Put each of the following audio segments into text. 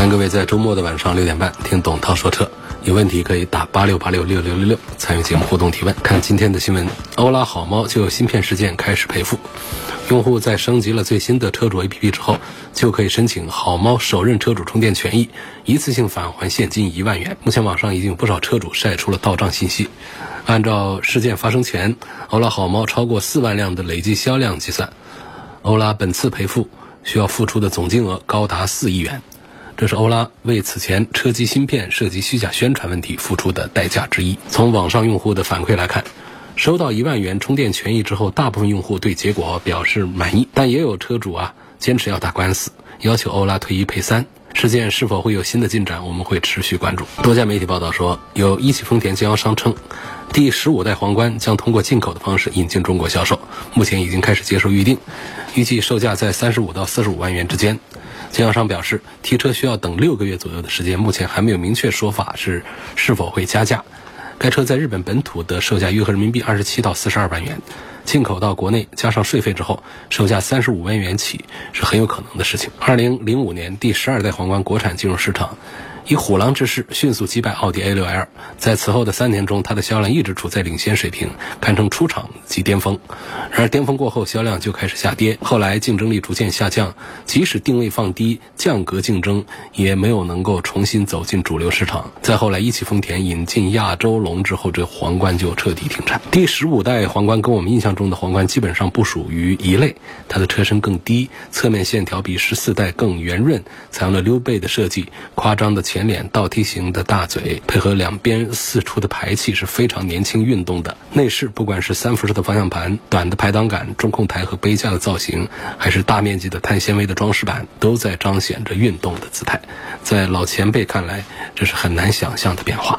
欢迎各位在周末的晚上六点半听董涛说车，有问题可以打八六八六六六六六参与节目互动提问。看今天的新闻，欧拉好猫就有芯片事件开始赔付，用户在升级了最新的车主 APP 之后，就可以申请好猫首任车主充电权益，一次性返还现金一万元。目前网上已经有不少车主晒出了到账信息，按照事件发生前欧拉好猫超过四万辆的累计销量计算，欧拉本次赔付需要付出的总金额高达四亿元。这是欧拉为此前车机芯片涉及虚假宣传问题付出的代价之一。从网上用户的反馈来看，收到一万元充电权益之后，大部分用户对结果表示满意，但也有车主啊坚持要打官司，要求欧拉退一赔三。事件是否会有新的进展，我们会持续关注。多家媒体报道说，有一汽丰田经销商称，第十五代皇冠将通过进口的方式引进中国销售，目前已经开始接受预定，预计售价在三十五到四十五万元之间。经销商表示，提车需要等六个月左右的时间，目前还没有明确说法是是否会加价。该车在日本本土的售价约合人民币二十七到四十二万元，进口到国内加上税费之后，售价三十五万元起是很有可能的事情。二零零五年，第十二代皇冠国产进入市场。以虎狼之势迅速击败奥迪 A6L，在此后的三年中，它的销量一直处在领先水平，堪称出厂即巅峰。然而巅峰过后，销量就开始下跌，后来竞争力逐渐下降，即使定位放低，降格竞争也没有能够重新走进主流市场。再后来，一汽丰田引进亚洲龙之后，这皇冠就彻底停产。第十五代皇冠跟我们印象中的皇冠基本上不属于一类，它的车身更低，侧面线条比十四代更圆润，采用了溜背的设计，夸张的前。前脸倒梯形的大嘴，配合两边四出的排气是非常年轻运动的。内饰不管是三辐式的方向盘、短的排挡杆、中控台和杯架的造型，还是大面积的碳纤维的装饰板，都在彰显着运动的姿态。在老前辈看来，这是很难想象的变化。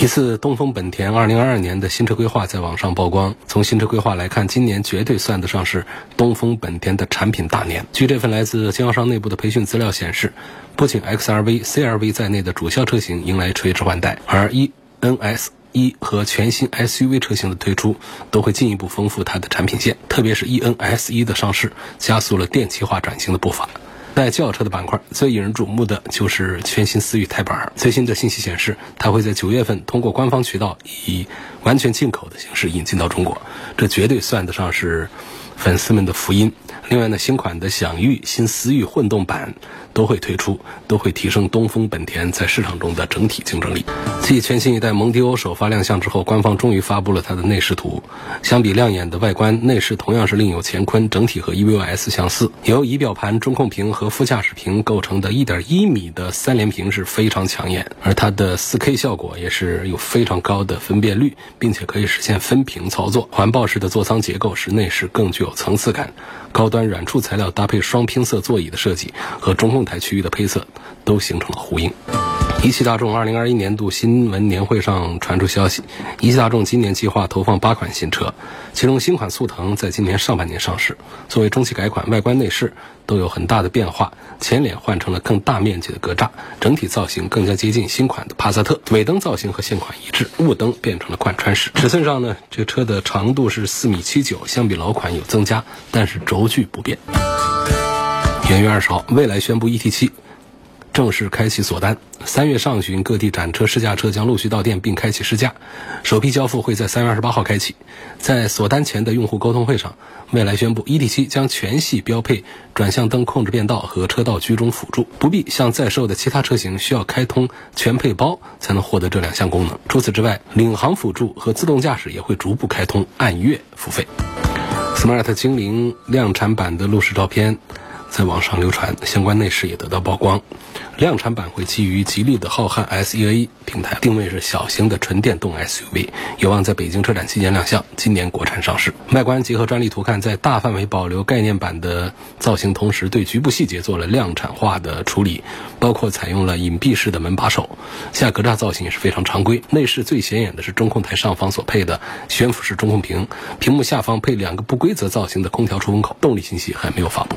一次东风本田2022年的新车规划在网上曝光。从新车规划来看，今年绝对算得上是东风本田的产品大年。据这份来自经销商内部的培训资料显示，不仅 XRV、CRV 在内的主销车型迎来垂直换代，而 eNS 一和全新 SUV 车型的推出，都会进一步丰富它的产品线。特别是 eNS 一的上市，加速了电气化转型的步伐。在轿车的板块，最引人瞩目的就是全新思域钛版。最新的信息显示，它会在九月份通过官方渠道以完全进口的形式引进到中国，这绝对算得上是粉丝们的福音。另外呢，新款的享域、新思域混动版都会推出，都会提升东风本田在市场中的整体竞争力。继全新一代蒙迪欧首发亮相之后，官方终于发布了它的内饰图。相比亮眼的外观，内饰同样是另有乾坤，整体和 EVO S 相似。由仪表盘、中控屏和副驾驶屏构成的1.1米的三连屏是非常抢眼，而它的 4K 效果也是有非常高的分辨率，并且可以实现分屏操作。环抱式的座舱结构使内饰更具有层次感。高端软触材料搭配双拼色座椅的设计和中控台区域的配色，都形成了呼应。一汽大众2021年度新闻年会上传出消息，一汽大众今年计划投放八款新车，其中新款速腾在今年上半年上市。作为中期改款，外观内饰都有很大的变化，前脸换成了更大面积的格栅，整体造型更加接近新款的帕萨特。尾灯造型和现款一致，雾灯变成了贯穿式。尺寸上呢，这车的长度是四米七九，相比老款有增加，但是轴距不变。元月二十号，蔚来宣布 ET 七。正式开启锁单，三月上旬各地展车试驾车将陆续到店并开启试驾，首批交付会在三月二十八号开启。在锁单前的用户沟通会上，蔚来宣布 ET7 将全系标配转向灯控制变道和车道居中辅助，不必像在售的其他车型需要开通全配包才能获得这两项功能。除此之外，领航辅助和自动驾驶也会逐步开通，按月付费。Smart 精灵量产版的路试照片在网上流传，相关内饰也得到曝光。量产版会基于吉利的浩瀚 SEA 平台，定位是小型的纯电动 SUV，有望在北京车展期间亮相，今年国产上市。外观结合专利图看，在大范围保留概念版的造型同时，对局部细节做了量产化的处理，包括采用了隐蔽式的门把手，下格栅造型也是非常常规。内饰最显眼的是中控台上方所配的悬浮式中控屏，屏幕下方配两个不规则造型的空调出风口。动力信息还没有发布。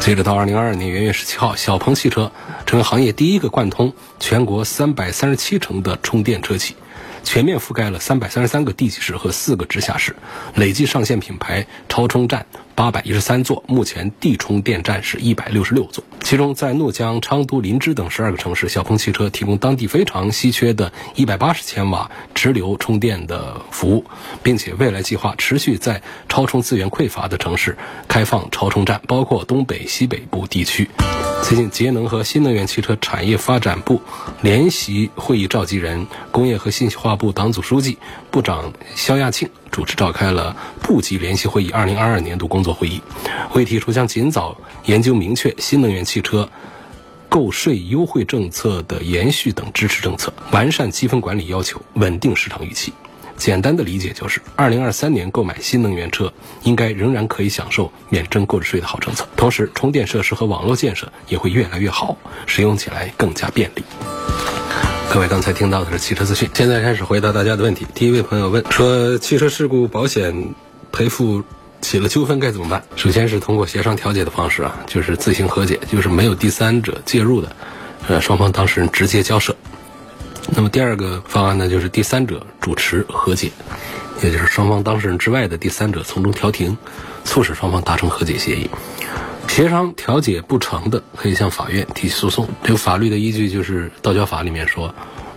接着到二零二二年元月十七号，小鹏汽车成为行业第一个贯通全国三百三十七城的充电车企。全面覆盖了三百三十三个地级市和四个直辖市，累计上线品牌超充站八百一十三座，目前地充电站是一百六十六座。其中，在怒江、昌都、林芝等十二个城市，小鹏汽车提供当地非常稀缺的一百八十千瓦直流充电的服务，并且未来计划持续在超充资源匮乏的城市开放超充站，包括东北、西北部地区。最近，节能和新能源汽车产业发展部联席会议召集人、工业和信息化部党组书记、部长肖亚庆主持召开了部级联席会议二零二二年度工作会议。会议提出将尽早研究明确新能源汽车购税优惠政策的延续等支持政策，完善积分管理要求，稳定市场预期。简单的理解就是，二零二三年购买新能源车应该仍然可以享受免征购置税的好政策。同时，充电设施和网络建设也会越来越好，使用起来更加便利。各位刚才听到的是汽车资讯，现在开始回答大家的问题。第一位朋友问说，汽车事故保险赔付起了纠纷该怎么办？首先是通过协商调解的方式啊，就是自行和解，就是没有第三者介入的，呃，双方当事人直接交涉。那么第二个方案呢，就是第三者主持和解，也就是双方当事人之外的第三者从中调停，促使双方达成和解协议。协商调解不成的，可以向法院提起诉讼。这个法律的依据就是《道交法》里面说，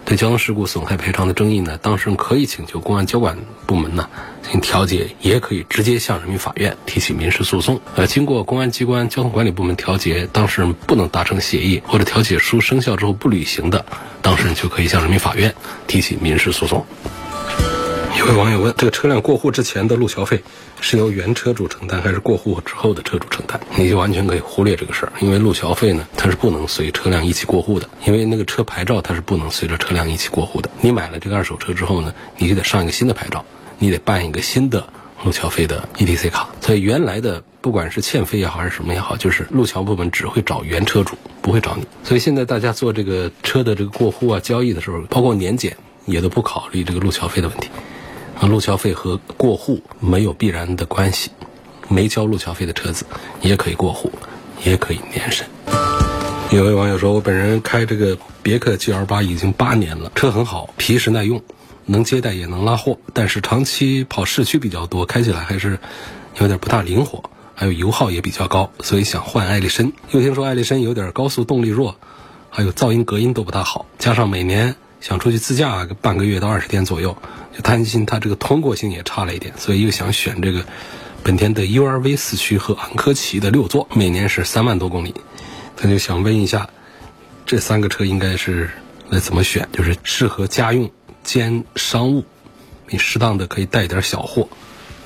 对交通事故损害赔偿的争议呢，当事人可以请求公安交管部门呢进行调解，也可以直接向人民法院提起民事诉讼。呃，经过公安机关、交通管理部门调解，当事人不能达成协议，或者调解书生效之后不履行的。当事人就可以向人民法院提起民事诉讼。有位网友问：这个车辆过户之前的路桥费是由原车主承担，还是过户之后的车主承担？你就完全可以忽略这个事儿，因为路桥费呢，它是不能随车辆一起过户的，因为那个车牌照它是不能随着车辆一起过户的。你买了这个二手车之后呢，你就得上一个新的牌照，你得办一个新的路桥费的 ETC 卡。所以原来的。不管是欠费也好还是什么也好，就是路桥部门只会找原车主，不会找你。所以现在大家做这个车的这个过户啊、交易的时候，包括年检，也都不考虑这个路桥费的问题。啊，路桥费和过户没有必然的关系，没交路桥费的车子也可以过户，也可以年审。有位网友说：“我本人开这个别克 GL 八已经八年了，车很好，皮实耐用，能接待也能拉货，但是长期跑市区比较多，开起来还是有点不大灵活。”还有油耗也比较高，所以想换艾力绅。又听说艾力绅有点高速动力弱，还有噪音隔音都不大好，加上每年想出去自驾个半个月到二十天左右，就担心它这个通过性也差了一点，所以又想选这个本田的 URV 四驱和昂科旗的六座，每年是三万多公里。他就想问一下，这三个车应该是来怎么选？就是适合家用兼商务，你适当的可以带点小货。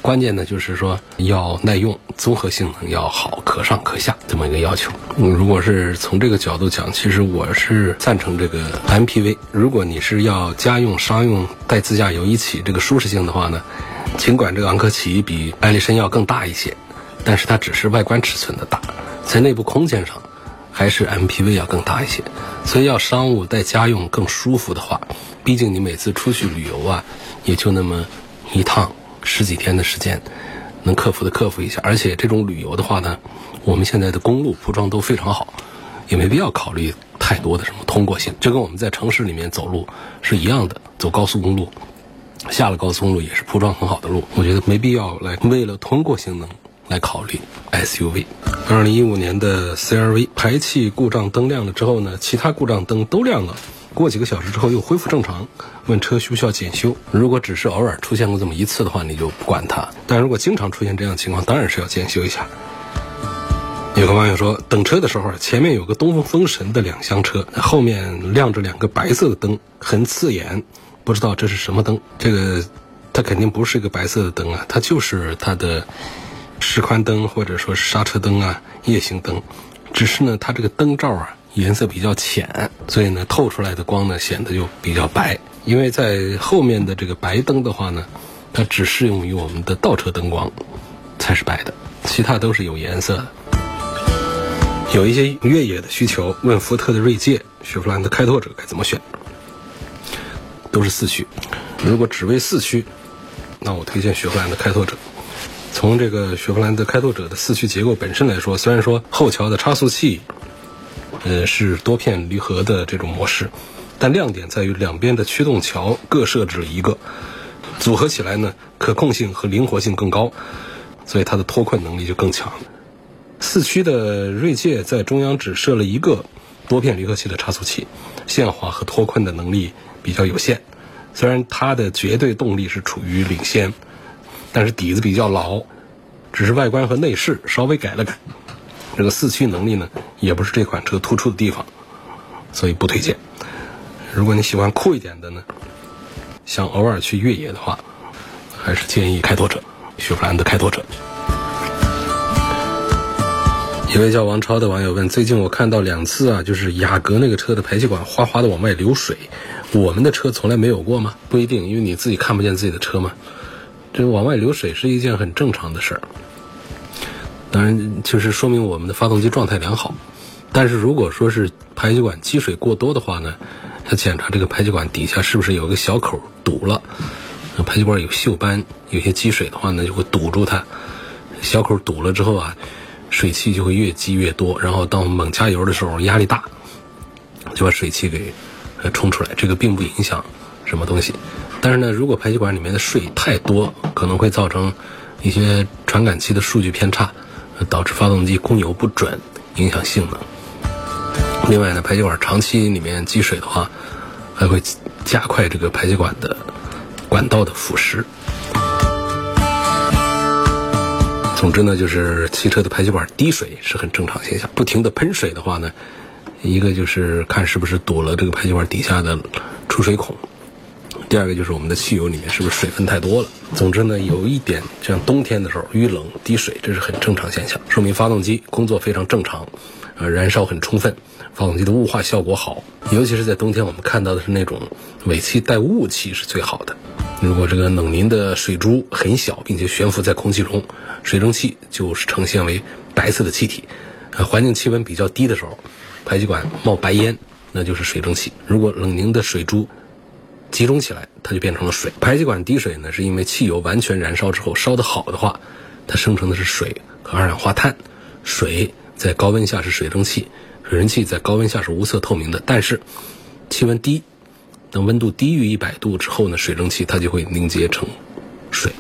关键呢，就是说要耐用，综合性能要好，可上可下这么一个要求。嗯，如果是从这个角度讲，其实我是赞成这个 MPV。如果你是要家用、商用带自驾游一起这个舒适性的话呢，尽管这个昂科旗比艾力绅要更大一些，但是它只是外观尺寸的大，在内部空间上还是 MPV 要更大一些。所以要商务带家用更舒服的话，毕竟你每次出去旅游啊，也就那么一趟。十几天的时间，能克服的克服一下。而且这种旅游的话呢，我们现在的公路铺装都非常好，也没必要考虑太多的什么通过性。就跟我们在城市里面走路是一样的，走高速公路，下了高速公路也是铺装很好的路。我觉得没必要来为了通过性能来考虑 SUV。二零一五年的 CRV 排气故障灯亮了之后呢，其他故障灯都亮了。过几个小时之后又恢复正常，问车需不需要检修？如果只是偶尔出现过这么一次的话，你就不管它；但如果经常出现这样情况，当然是要检修一下。有个网友说，等车的时候，前面有个东风风神的两厢车，后面亮着两个白色的灯，很刺眼，不知道这是什么灯。这个它肯定不是一个白色的灯啊，它就是它的示宽灯或者说是刹车灯啊、夜行灯，只是呢，它这个灯罩啊。颜色比较浅，所以呢，透出来的光呢显得就比较白。因为在后面的这个白灯的话呢，它只适用于我们的倒车灯光，才是白的，其他都是有颜色的。有一些越野的需求，问福特的锐界、雪佛兰的开拓者该怎么选？都是四驱。如果只为四驱，那我推荐雪佛兰的开拓者。从这个雪佛兰的开拓者的四驱结构本身来说，虽然说后桥的差速器，呃是多片离合的这种模式，但亮点在于两边的驱动桥各设置了一个，组合起来呢可控性和灵活性更高，所以它的脱困能力就更强。四驱的锐界在中央只设了一个多片离合器的差速器，限滑和脱困的能力比较有限。虽然它的绝对动力是处于领先，但是底子比较老，只是外观和内饰稍微改了改。这个四驱能力呢，也不是这款车突出的地方，所以不推荐。如果你喜欢酷一点的呢，想偶尔去越野的话，还是建议开拓者，雪佛兰的开拓者。一位叫王超的网友问：最近我看到两次啊，就是雅阁那个车的排气管哗哗的往外流水，我们的车从来没有过吗？不一定，因为你自己看不见自己的车嘛。这往外流水是一件很正常的事儿。当然，就是说明我们的发动机状态良好。但是如果说是排气管积水过多的话呢，要检查这个排气管底下是不是有个小口堵了。那排气管有锈斑，有些积水的话呢，就会堵住它。小口堵了之后啊。水汽就会越积越多，然后当我们猛加油的时候压力大，就把水汽给冲出来。这个并不影响什么东西，但是呢，如果排气管里面的水太多，可能会造成一些传感器的数据偏差，导致发动机供油不准，影响性能。另外呢，排气管长期里面积水的话，还会加快这个排气管的管道的腐蚀。总之呢，就是汽车的排气管滴水是很正常现象。不停的喷水的话呢，一个就是看是不是堵了这个排气管底下的出水孔；第二个就是我们的汽油里面是不是水分太多了。总之呢，有一点像冬天的时候遇冷滴水，这是很正常现象，说明发动机工作非常正常，呃，燃烧很充分，发动机的雾化效果好。尤其是在冬天，我们看到的是那种尾气带雾气是最好的。如果这个冷凝的水珠很小，并且悬浮在空气中，水蒸气就是呈现为白色的气体。呃，环境气温比较低的时候，排气管冒白烟，那就是水蒸气。如果冷凝的水珠集中起来，它就变成了水。排气管滴水呢，是因为汽油完全燃烧之后，烧得好的话，它生成的是水和二氧化碳。水在高温下是水蒸气，水蒸气在高温下是无色透明的。但是气温低。等温度低于一百度之后呢，水蒸气它就会凝结成水。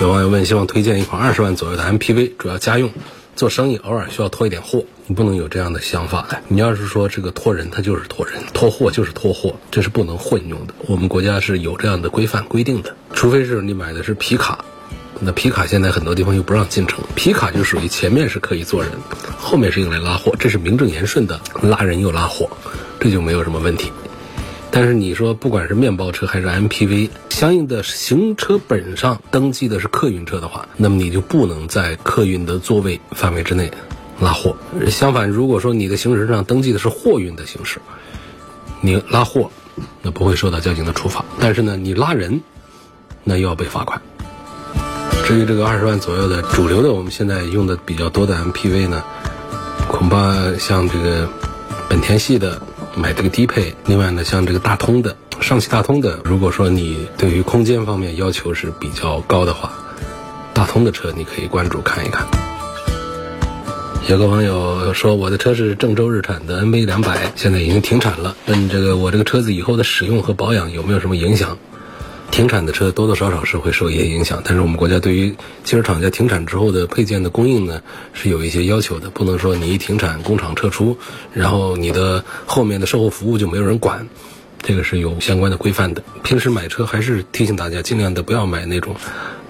有网友问，希望推荐一款二十万左右的 MPV，主要家用，做生意偶尔需要拖一点货。你不能有这样的想法的，你要是说这个拖人，他就是拖人；拖货就是拖货，这是不能混用的。我们国家是有这样的规范规定的，除非是你买的是皮卡。那皮卡现在很多地方又不让进城，皮卡就属于前面是可以坐人，后面是用来拉货，这是名正言顺的拉人又拉货，这就没有什么问题。但是你说不管是面包车还是 MPV，相应的行车本上登记的是客运车的话，那么你就不能在客运的座位范围之内拉货。相反，如果说你的行驶证上登记的是货运的形式，你拉货那不会受到交警的处罚，但是呢，你拉人那又要被罚款。至于这个二十万左右的主流的，我们现在用的比较多的 MPV 呢，恐怕像这个本田系的买这个低配，另外呢，像这个大通的、上汽大通的，如果说你对于空间方面要求是比较高的话，大通的车你可以关注看一看。有个网友说，我的车是郑州日产的 NV 两百，现在已经停产了，问这个我这个车子以后的使用和保养有没有什么影响？停产的车多多少少是会受一些影响，但是我们国家对于汽车厂家停产之后的配件的供应呢，是有一些要求的，不能说你一停产工厂撤出，然后你的后面的售后服务就没有人管，这个是有相关的规范的。平时买车还是提醒大家，尽量的不要买那种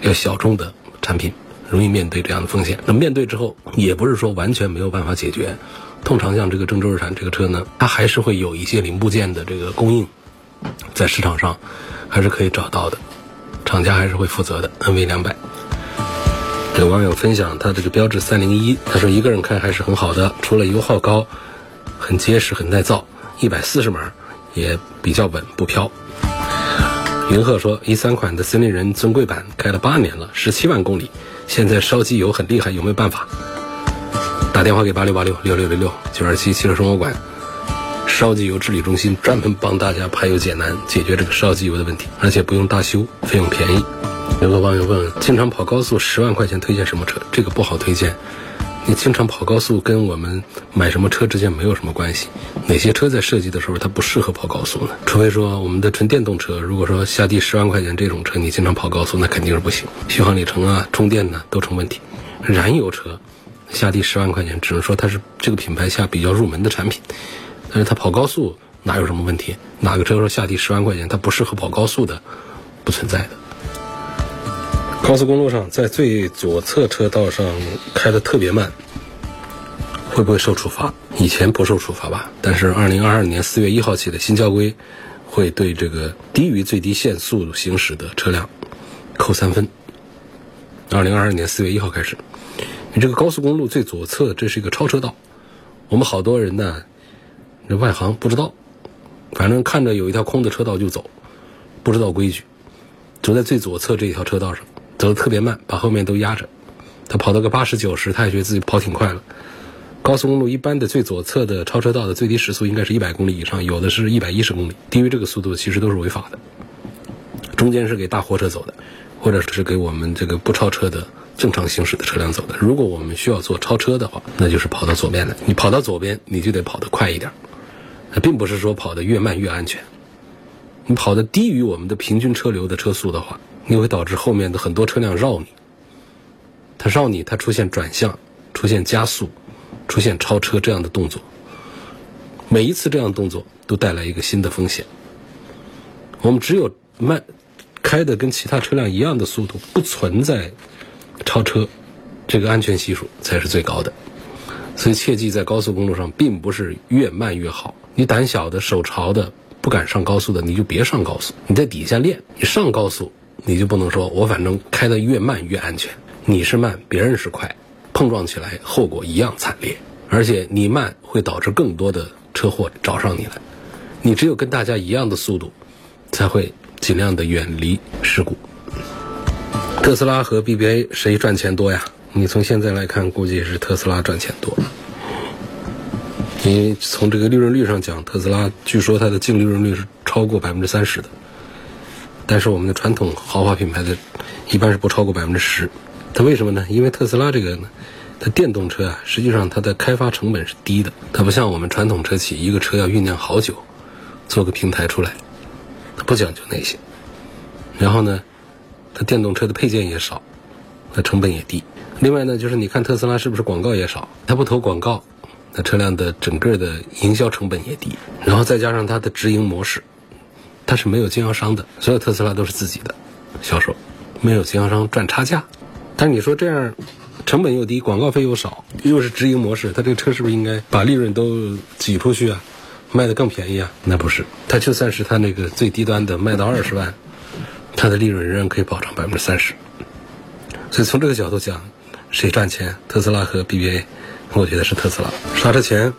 要小众的产品，容易面对这样的风险。那面对之后，也不是说完全没有办法解决。通常像这个郑州日产这个车呢，它还是会有一些零部件的这个供应，在市场上。还是可以找到的，厂家还是会负责的。NV 两百，有网友分享他这个标致三零一，他说一个人开还是很好的，除了油耗高，很结实很耐造，一百四十码也比较稳不飘。云鹤说一三款的森林人尊贵版开了八年了，十七万公里，现在烧机油很厉害，有没有办法？打电话给八六八六六六六六九二七汽车生活馆烧机油治理中心，专门帮大家排忧解难，解决这个烧机油的问题，而且不用大修，费用便宜。有个网友问：经常跑高速十万块钱推荐什么车？这个不好推荐。你经常跑高速跟我们买什么车之间没有什么关系。哪些车在设计的时候它不适合跑高速呢？除非说我们的纯电动车，如果说下地十万块钱这种车你经常跑高速，那肯定是不行，续航里程啊、充电呢都成问题。燃油车下地十万块钱，只能说它是这个品牌下比较入门的产品，但是它跑高速哪有什么问题？哪个车说下地十万块钱它不适合跑高速的，不存在的。高速公路上，在最左侧车道上开的特别慢，会不会受处罚？以前不受处罚吧，但是二零二二年四月一号起的新交规，会对这个低于最低限速行驶的车辆扣三分。二零二二年四月一号开始，你这个高速公路最左侧这是一个超车道，我们好多人呢，这外行不知道，反正看着有一条空的车道就走，不知道规矩，走在最左侧这一条车道上。走的特别慢，把后面都压着。他跑到个八十九十，他也觉得自己跑挺快了。高速公路一般的最左侧的超车道的最低时速应该是一百公里以上，有的是一百一十公里，低于这个速度其实都是违法的。中间是给大货车走的，或者是给我们这个不超车的正常行驶的车辆走的。如果我们需要做超车的话，那就是跑到左边的。你跑到左边，你就得跑得快一点。并不是说跑得越慢越安全。你跑得低于我们的平均车流的车速的话。你会导致后面的很多车辆绕你，它绕你，它出现转向、出现加速、出现超车这样的动作。每一次这样动作都带来一个新的风险。我们只有慢开的跟其他车辆一样的速度，不存在超车，这个安全系数才是最高的。所以切记，在高速公路上，并不是越慢越好。你胆小的、手潮的、不敢上高速的，你就别上高速。你在底下练，你上高速。你就不能说，我反正开的越慢越安全。你是慢，别人是快，碰撞起来后果一样惨烈。而且你慢会导致更多的车祸找上你来。你只有跟大家一样的速度，才会尽量的远离事故。特斯拉和 BBA 谁赚钱多呀？你从现在来看，估计是特斯拉赚钱多。因为从这个利润率上讲，特斯拉据说它的净利润率是超过百分之三十的。但是我们的传统豪华品牌的，一般是不超过百分之十。它为什么呢？因为特斯拉这个呢，它电动车啊，实际上它的开发成本是低的。它不像我们传统车企，一个车要酝酿好久，做个平台出来，它不讲究那些。然后呢，它电动车的配件也少，它成本也低。另外呢，就是你看特斯拉是不是广告也少？它不投广告，那车辆的整个的营销成本也低。然后再加上它的直营模式。它是没有经销商的，所有特斯拉都是自己的销售，没有经销商赚差价。但是你说这样，成本又低，广告费又少，又是直营模式，它这个车是不是应该把利润都挤出去啊，卖的更便宜啊？那不是，它就算是它那个最低端的卖到二十万，它的利润仍然可以保障百分之三十。所以从这个角度讲，谁赚钱？特斯拉和 BBA，我觉得是特斯拉。刹车钳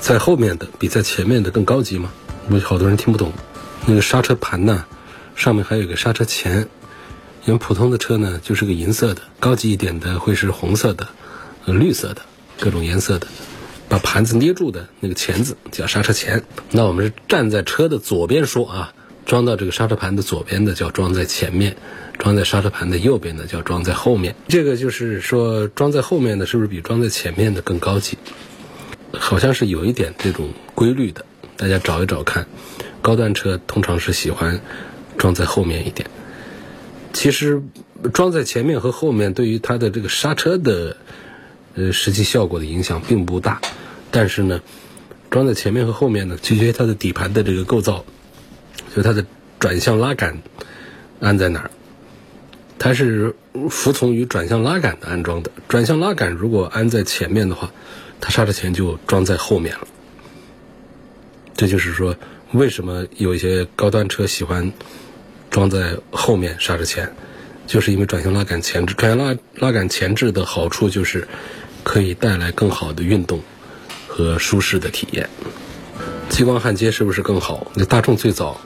在后面的比在前面的更高级吗？我好多人听不懂。那个刹车盘呢，上面还有个刹车钳，因为普通的车呢就是个银色的，高级一点的会是红色的、绿色的，各种颜色的，把盘子捏住的那个钳子叫刹车钳。那我们是站在车的左边说啊，装到这个刹车盘的左边的叫装在前面，装在刹车盘的右边的叫装在后面。这个就是说装在后面的是不是比装在前面的更高级？好像是有一点这种规律的，大家找一找看。高端车通常是喜欢装在后面一点，其实装在前面和后面对于它的这个刹车的呃实际效果的影响并不大，但是呢，装在前面和后面呢，取决于它的底盘的这个构造，就它的转向拉杆安在哪儿，它是服从于转向拉杆的安装的。转向拉杆如果安在前面的话，它刹车钳就装在后面了。这就是说。为什么有一些高端车喜欢装在后面刹车钳？就是因为转向拉杆前置，转向拉拉杆前置的好处就是可以带来更好的运动和舒适的体验。激光焊接是不是更好？那大众最早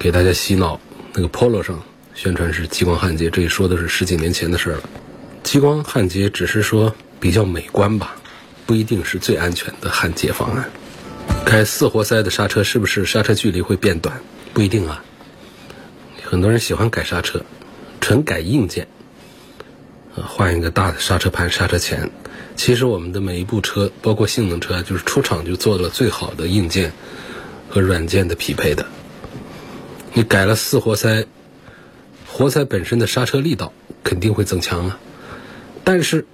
给大家洗脑，那个 Polo 上宣传是激光焊接，这一说的是十几年前的事了。激光焊接只是说比较美观吧，不一定是最安全的焊接方案。开四活塞的刹车是不是刹车距离会变短？不一定啊。很多人喜欢改刹车，纯改硬件，啊，换一个大的刹车盘、刹车钳。其实我们的每一部车，包括性能车，就是出厂就做了最好的硬件和软件的匹配的。你改了四活塞，活塞本身的刹车力道肯定会增强啊。但是，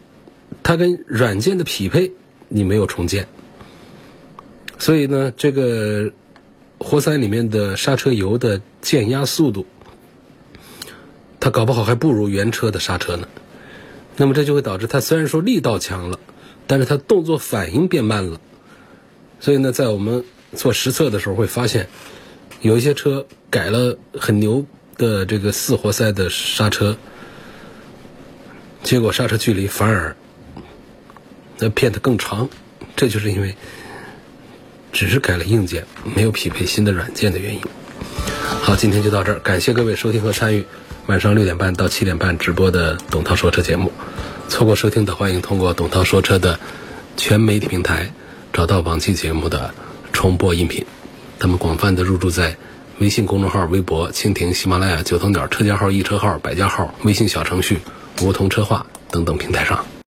它跟软件的匹配你没有重建，所以呢，这个活塞里面的刹车油的减压速度，它搞不好还不如原车的刹车呢。那么这就会导致它虽然说力道强了，但是它动作反应变慢了。所以呢，在我们做实测的时候会发现，有一些车改了很牛的这个四活塞的刹车。结果刹车距离反而那变得更长，这就是因为只是改了硬件，没有匹配新的软件的原因。好，今天就到这儿，感谢各位收听和参与晚上六点半到七点半直播的董涛说车节目。错过收听的，欢迎通过董涛说车的全媒体平台找到往期节目的重播音频。他们广泛的入驻在微信公众号、微博、蜻蜓、喜马拉雅、九头鸟车架号、易车号、百家号、微信小程序。梧桐车话等等平台上。